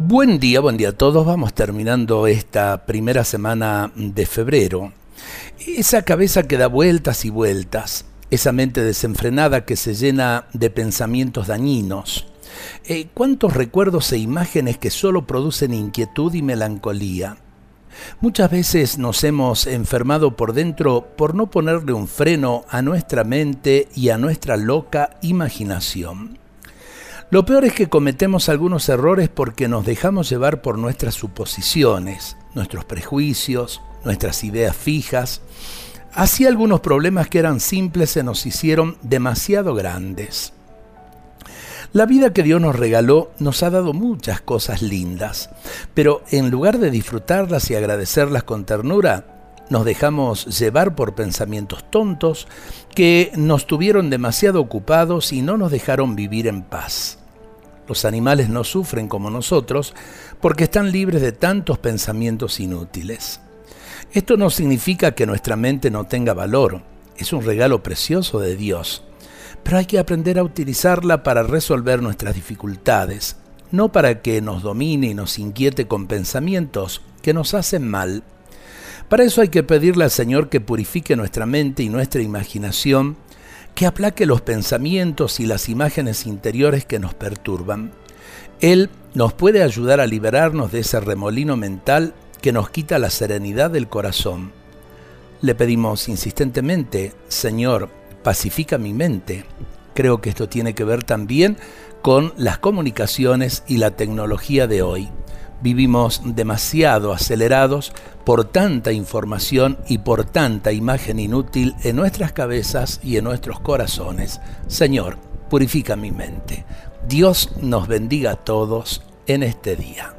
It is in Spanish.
Buen día, buen día a todos. Vamos terminando esta primera semana de febrero. Esa cabeza que da vueltas y vueltas, esa mente desenfrenada que se llena de pensamientos dañinos. Eh, ¿Cuántos recuerdos e imágenes que solo producen inquietud y melancolía? Muchas veces nos hemos enfermado por dentro por no ponerle un freno a nuestra mente y a nuestra loca imaginación. Lo peor es que cometemos algunos errores porque nos dejamos llevar por nuestras suposiciones, nuestros prejuicios, nuestras ideas fijas. Así algunos problemas que eran simples se nos hicieron demasiado grandes. La vida que Dios nos regaló nos ha dado muchas cosas lindas, pero en lugar de disfrutarlas y agradecerlas con ternura, nos dejamos llevar por pensamientos tontos que nos tuvieron demasiado ocupados y no nos dejaron vivir en paz. Los animales no sufren como nosotros porque están libres de tantos pensamientos inútiles. Esto no significa que nuestra mente no tenga valor, es un regalo precioso de Dios, pero hay que aprender a utilizarla para resolver nuestras dificultades, no para que nos domine y nos inquiete con pensamientos que nos hacen mal. Para eso hay que pedirle al Señor que purifique nuestra mente y nuestra imaginación que aplaque los pensamientos y las imágenes interiores que nos perturban. Él nos puede ayudar a liberarnos de ese remolino mental que nos quita la serenidad del corazón. Le pedimos insistentemente, Señor, pacifica mi mente. Creo que esto tiene que ver también con las comunicaciones y la tecnología de hoy. Vivimos demasiado acelerados por tanta información y por tanta imagen inútil en nuestras cabezas y en nuestros corazones. Señor, purifica mi mente. Dios nos bendiga a todos en este día.